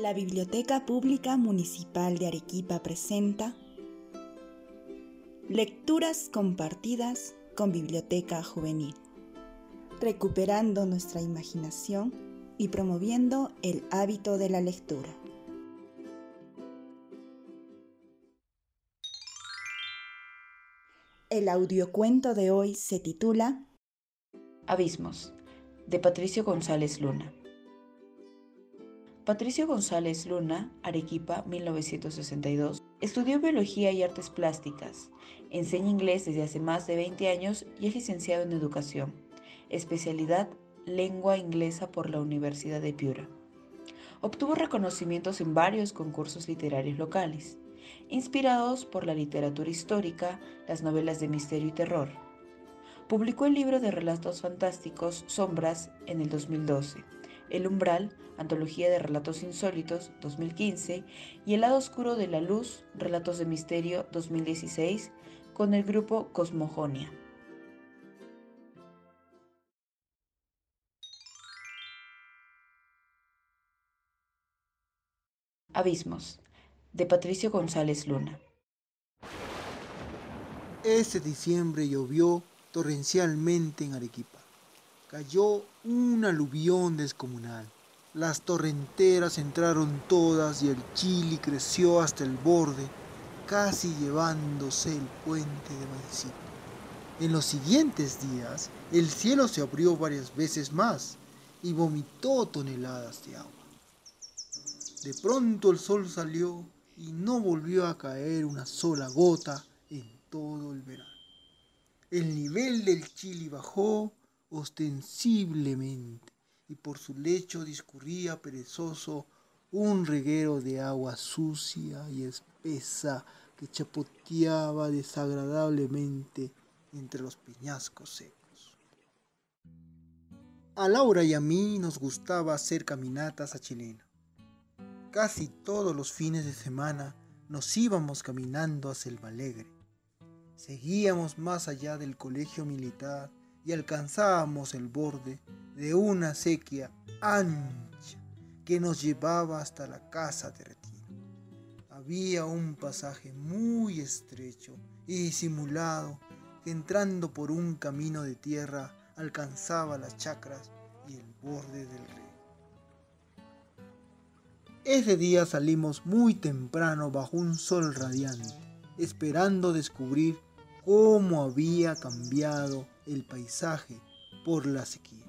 La Biblioteca Pública Municipal de Arequipa presenta Lecturas compartidas con Biblioteca Juvenil, recuperando nuestra imaginación y promoviendo el hábito de la lectura. El audiocuento de hoy se titula Abismos, de Patricio González Luna. Patricio González Luna, Arequipa, 1962, estudió Biología y Artes Plásticas, enseña inglés desde hace más de 20 años y es licenciado en Educación, especialidad Lengua Inglesa por la Universidad de Piura. Obtuvo reconocimientos en varios concursos literarios locales, inspirados por la literatura histórica, las novelas de misterio y terror. Publicó el libro de relatos fantásticos Sombras en el 2012 el umbral, antología de relatos insólitos, 2015, y El lado oscuro de la luz, relatos de misterio, 2016, con el grupo Cosmogonia. Abismos, de Patricio González Luna. Este diciembre llovió torrencialmente en Arequipa cayó un aluvión descomunal. Las torrenteras entraron todas y el chili creció hasta el borde, casi llevándose el puente de Maicito. En los siguientes días, el cielo se abrió varias veces más y vomitó toneladas de agua. De pronto el sol salió y no volvió a caer una sola gota en todo el verano. El nivel del Chili bajó ostensiblemente, y por su lecho discurría perezoso un reguero de agua sucia y espesa que chapoteaba desagradablemente entre los peñascos secos. A Laura y a mí nos gustaba hacer caminatas a Chilena. Casi todos los fines de semana nos íbamos caminando a Selva Alegre. Seguíamos más allá del colegio militar y alcanzábamos el borde de una sequía ancha que nos llevaba hasta la casa de retiro. Había un pasaje muy estrecho y disimulado que entrando por un camino de tierra alcanzaba las chacras y el borde del río. Ese día salimos muy temprano bajo un sol radiante, esperando descubrir cómo había cambiado el paisaje por la sequía.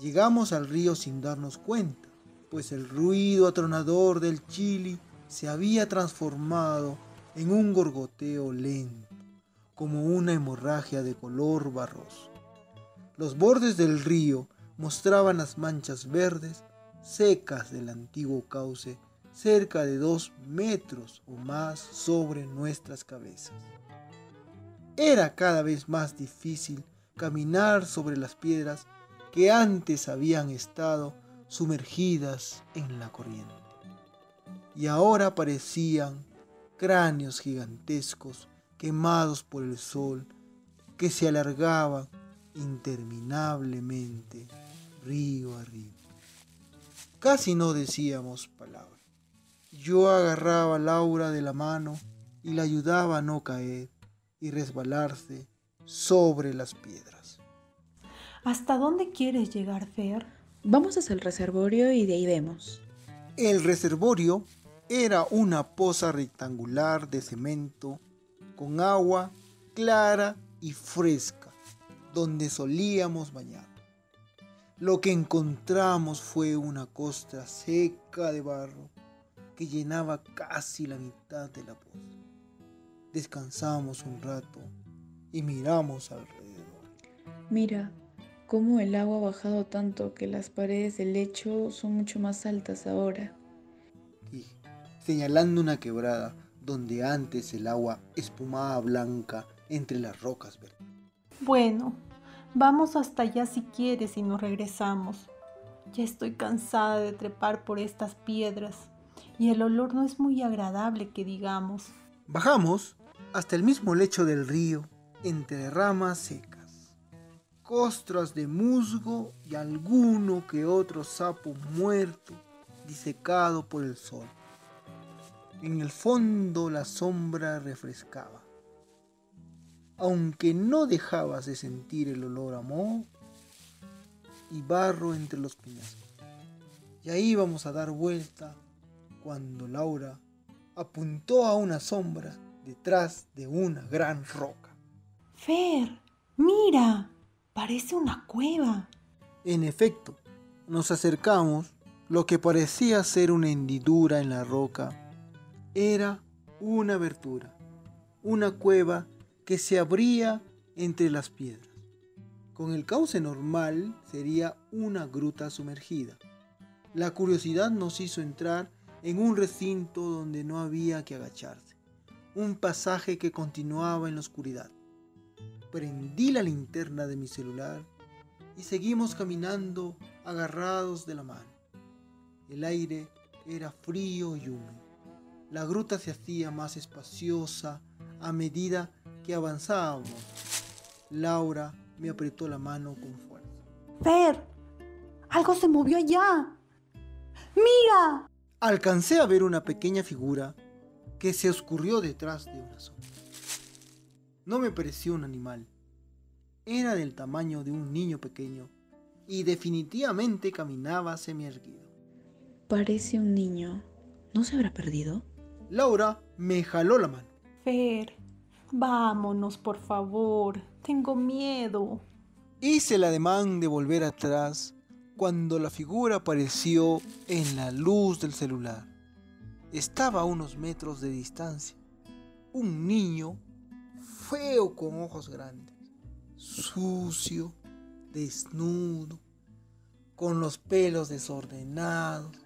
Llegamos al río sin darnos cuenta, pues el ruido atronador del chili se había transformado en un gorgoteo lento, como una hemorragia de color barroso. Los bordes del río mostraban las manchas verdes secas del antiguo cauce cerca de dos metros o más sobre nuestras cabezas. Era cada vez más difícil caminar sobre las piedras que antes habían estado sumergidas en la corriente. Y ahora parecían cráneos gigantescos quemados por el sol que se alargaban interminablemente río arriba. Casi no decíamos palabra. Yo agarraba a Laura de la mano y la ayudaba a no caer y resbalarse sobre las piedras. ¿Hasta dónde quieres llegar, Fer? Vamos hacia el reservorio y de ahí vemos. El reservorio era una poza rectangular de cemento con agua clara y fresca, donde solíamos bañar. Lo que encontramos fue una costa seca de barro que llenaba casi la mitad de la poza. Descansamos un rato y miramos alrededor. Mira, cómo el agua ha bajado tanto que las paredes del lecho son mucho más altas ahora. Dije, señalando una quebrada donde antes el agua espumaba blanca entre las rocas verdes. Bueno, vamos hasta allá si quieres y nos regresamos. Ya estoy cansada de trepar por estas piedras y el olor no es muy agradable que digamos. Bajamos hasta el mismo lecho del río, entre ramas secas, costras de musgo y alguno que otro sapo muerto disecado por el sol. En el fondo la sombra refrescaba, aunque no dejabas de sentir el olor a moho y barro entre los peñascos. Y ahí íbamos a dar vuelta cuando Laura apuntó a una sombra detrás de una gran roca. Fer, mira, parece una cueva. En efecto, nos acercamos, lo que parecía ser una hendidura en la roca era una abertura, una cueva que se abría entre las piedras. Con el cauce normal sería una gruta sumergida. La curiosidad nos hizo entrar en un recinto donde no había que agacharse, un pasaje que continuaba en la oscuridad. Prendí la linterna de mi celular y seguimos caminando agarrados de la mano. El aire era frío y húmedo. La gruta se hacía más espaciosa a medida que avanzábamos. Laura me apretó la mano con fuerza. Fer, algo se movió allá. ¡Mira! Alcancé a ver una pequeña figura que se oscurrió detrás de una sombra. No me pareció un animal. Era del tamaño de un niño pequeño y definitivamente caminaba semi-erguido. Parece un niño. ¿No se habrá perdido? Laura me jaló la mano. Fer, vámonos, por favor. Tengo miedo. Hice el ademán de volver atrás cuando la figura apareció en la luz del celular. Estaba a unos metros de distancia. Un niño feo con ojos grandes, sucio, desnudo, con los pelos desordenados.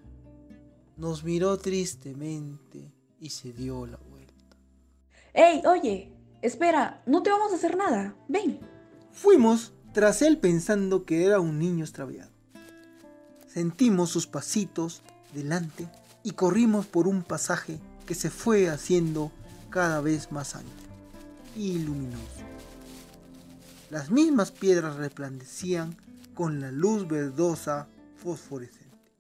Nos miró tristemente y se dio la vuelta. ¡Ey, oye! Espera, no te vamos a hacer nada. Ven. Fuimos tras él pensando que era un niño extraviado. Sentimos sus pasitos delante y corrimos por un pasaje que se fue haciendo cada vez más ancho y luminoso. Las mismas piedras resplandecían con la luz verdosa fosforescente.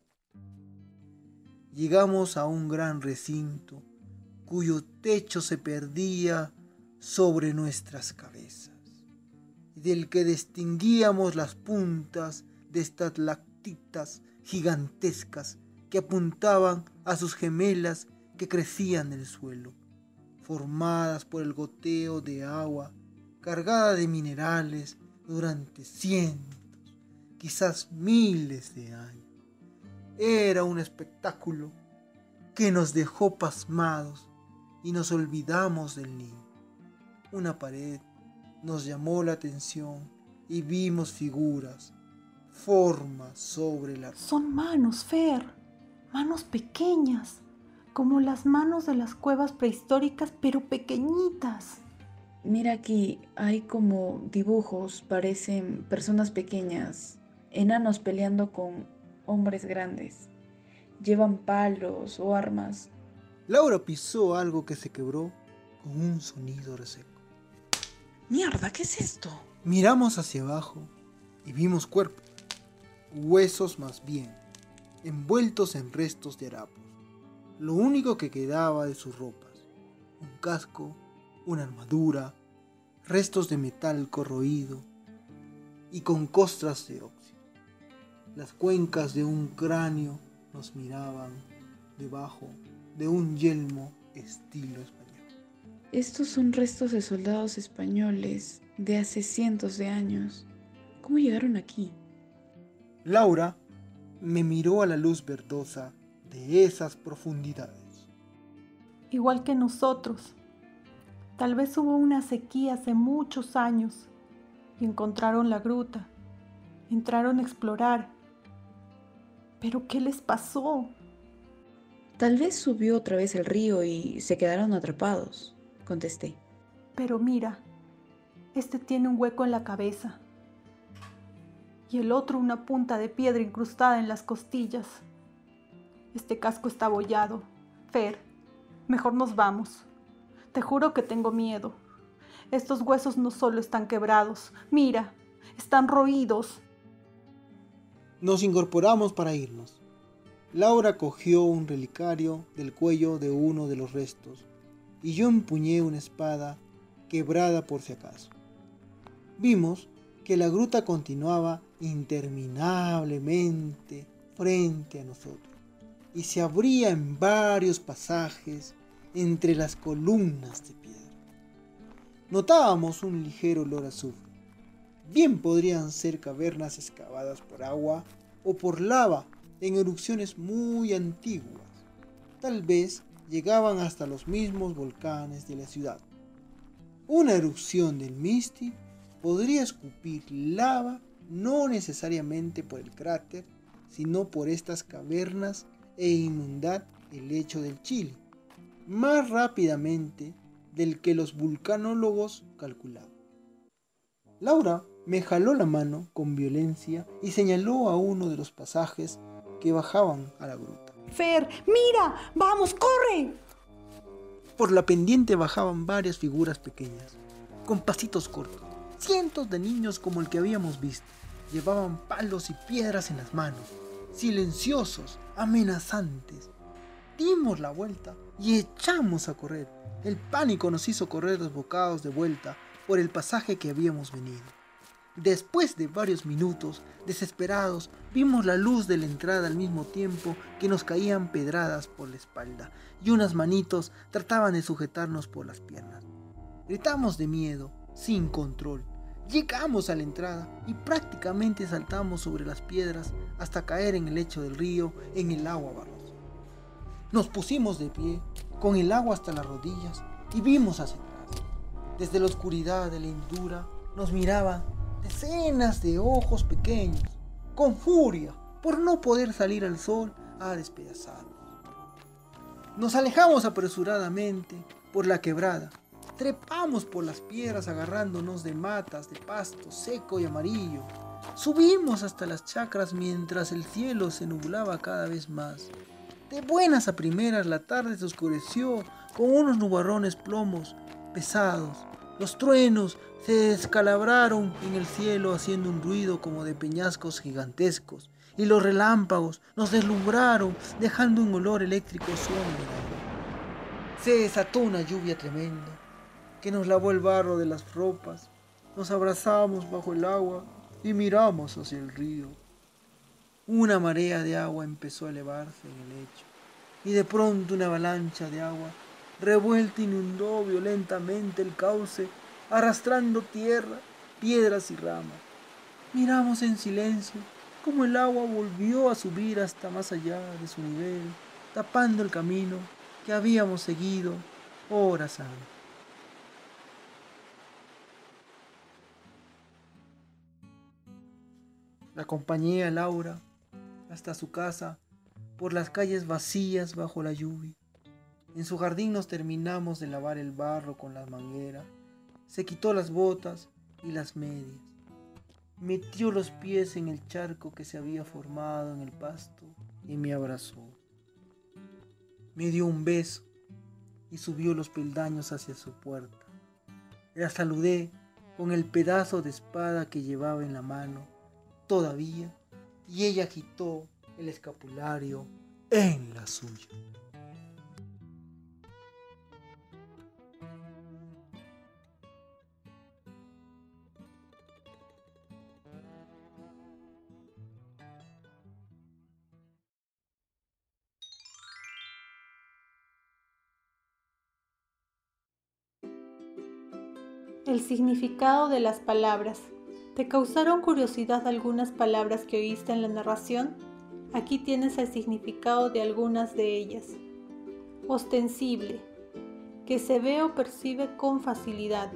Llegamos a un gran recinto cuyo techo se perdía sobre nuestras cabezas, del que distinguíamos las puntas de estas gigantescas que apuntaban a sus gemelas que crecían en el suelo, formadas por el goteo de agua cargada de minerales durante cientos, quizás miles de años. Era un espectáculo que nos dejó pasmados y nos olvidamos del niño. Una pared nos llamó la atención y vimos figuras, formas sobre la... Son manos, Fer, manos pequeñas, como las manos de las cuevas prehistóricas, pero pequeñitas. Mira aquí, hay como dibujos, parecen personas pequeñas, enanos peleando con hombres grandes. Llevan palos o armas Laura pisó algo que se quebró con un sonido reseco. Mierda, ¿qué es esto? Miramos hacia abajo y vimos cuerpos, huesos más bien, envueltos en restos de harapos. Lo único que quedaba de sus ropas, un casco, una armadura, restos de metal corroído y con costras de óxido. Las cuencas de un cráneo nos miraban debajo de un yelmo estilo español. Estos son restos de soldados españoles de hace cientos de años. ¿Cómo llegaron aquí? Laura me miró a la luz verdosa de esas profundidades. Igual que nosotros. Tal vez hubo una sequía hace muchos años y encontraron la gruta. Entraron a explorar. Pero ¿qué les pasó? Tal vez subió otra vez el río y se quedaron atrapados, contesté. Pero mira, este tiene un hueco en la cabeza y el otro una punta de piedra incrustada en las costillas. Este casco está abollado. Fer, mejor nos vamos. Te juro que tengo miedo. Estos huesos no solo están quebrados, mira, están roídos. Nos incorporamos para irnos Laura cogió un relicario del cuello de uno de los restos y yo empuñé una espada quebrada por si acaso. Vimos que la gruta continuaba interminablemente frente a nosotros y se abría en varios pasajes entre las columnas de piedra. Notábamos un ligero olor a azufre. Bien podrían ser cavernas excavadas por agua o por lava en erupciones muy antiguas. Tal vez llegaban hasta los mismos volcanes de la ciudad. Una erupción del Misty podría escupir lava no necesariamente por el cráter, sino por estas cavernas e inundar el lecho del Chile, más rápidamente del que los vulcanólogos calculaban. Laura me jaló la mano con violencia y señaló a uno de los pasajes que bajaban a la gruta. Fer, mira, vamos, corre. Por la pendiente bajaban varias figuras pequeñas, con pasitos cortos. Cientos de niños como el que habíamos visto. Llevaban palos y piedras en las manos, silenciosos, amenazantes. Dimos la vuelta y echamos a correr. El pánico nos hizo correr desbocados de vuelta por el pasaje que habíamos venido. Después de varios minutos, desesperados, vimos la luz de la entrada al mismo tiempo que nos caían pedradas por la espalda y unas manitos trataban de sujetarnos por las piernas. Gritamos de miedo, sin control. Llegamos a la entrada y prácticamente saltamos sobre las piedras hasta caer en el lecho del río en el agua barrosa. Nos pusimos de pie, con el agua hasta las rodillas, y vimos hacia atrás. Desde la oscuridad de la hindura nos miraban decenas de ojos pequeños, con furia por no poder salir al sol a despedazarnos. Nos alejamos apresuradamente por la quebrada, trepamos por las piedras agarrándonos de matas de pasto seco y amarillo, subimos hasta las chacras mientras el cielo se nublaba cada vez más. De buenas a primeras la tarde se oscureció con unos nubarrones plomos pesados. Los truenos se descalabraron en el cielo haciendo un ruido como de peñascos gigantescos, y los relámpagos nos deslumbraron dejando un olor eléctrico suave. Se desató una lluvia tremenda que nos lavó el barro de las ropas, nos abrazamos bajo el agua y miramos hacia el río. Una marea de agua empezó a elevarse en el lecho, y de pronto una avalancha de agua revuelta inundó violentamente el cauce arrastrando tierra, piedras y ramas. Miramos en silencio cómo el agua volvió a subir hasta más allá de su nivel, tapando el camino que habíamos seguido horas antes. La acompañé a Laura hasta su casa por las calles vacías bajo la lluvia. En su jardín nos terminamos de lavar el barro con la manguera se quitó las botas y las medias. Metió los pies en el charco que se había formado en el pasto y me abrazó. Me dio un beso y subió los peldaños hacia su puerta. La saludé con el pedazo de espada que llevaba en la mano todavía y ella quitó el escapulario en la suya. El significado de las palabras. ¿Te causaron curiosidad algunas palabras que oíste en la narración? Aquí tienes el significado de algunas de ellas. Ostensible, que se ve o percibe con facilidad.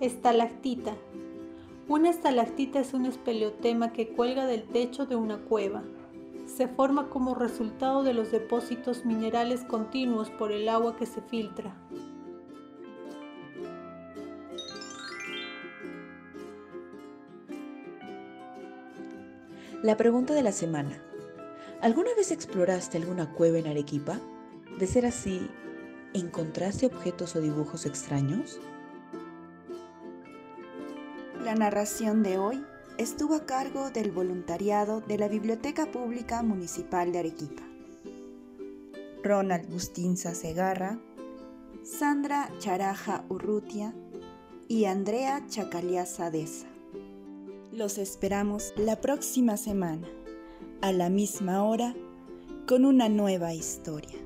Estalactita. Una estalactita es un espeleotema que cuelga del techo de una cueva. Se forma como resultado de los depósitos minerales continuos por el agua que se filtra. La pregunta de la semana. ¿Alguna vez exploraste alguna cueva en Arequipa? De ser así, ¿encontraste objetos o dibujos extraños? La narración de hoy estuvo a cargo del voluntariado de la Biblioteca Pública Municipal de Arequipa. Ronald Bustinza Segarra, Sandra Charaja Urrutia y Andrea Chacaliaza Deza. Los esperamos la próxima semana, a la misma hora, con una nueva historia.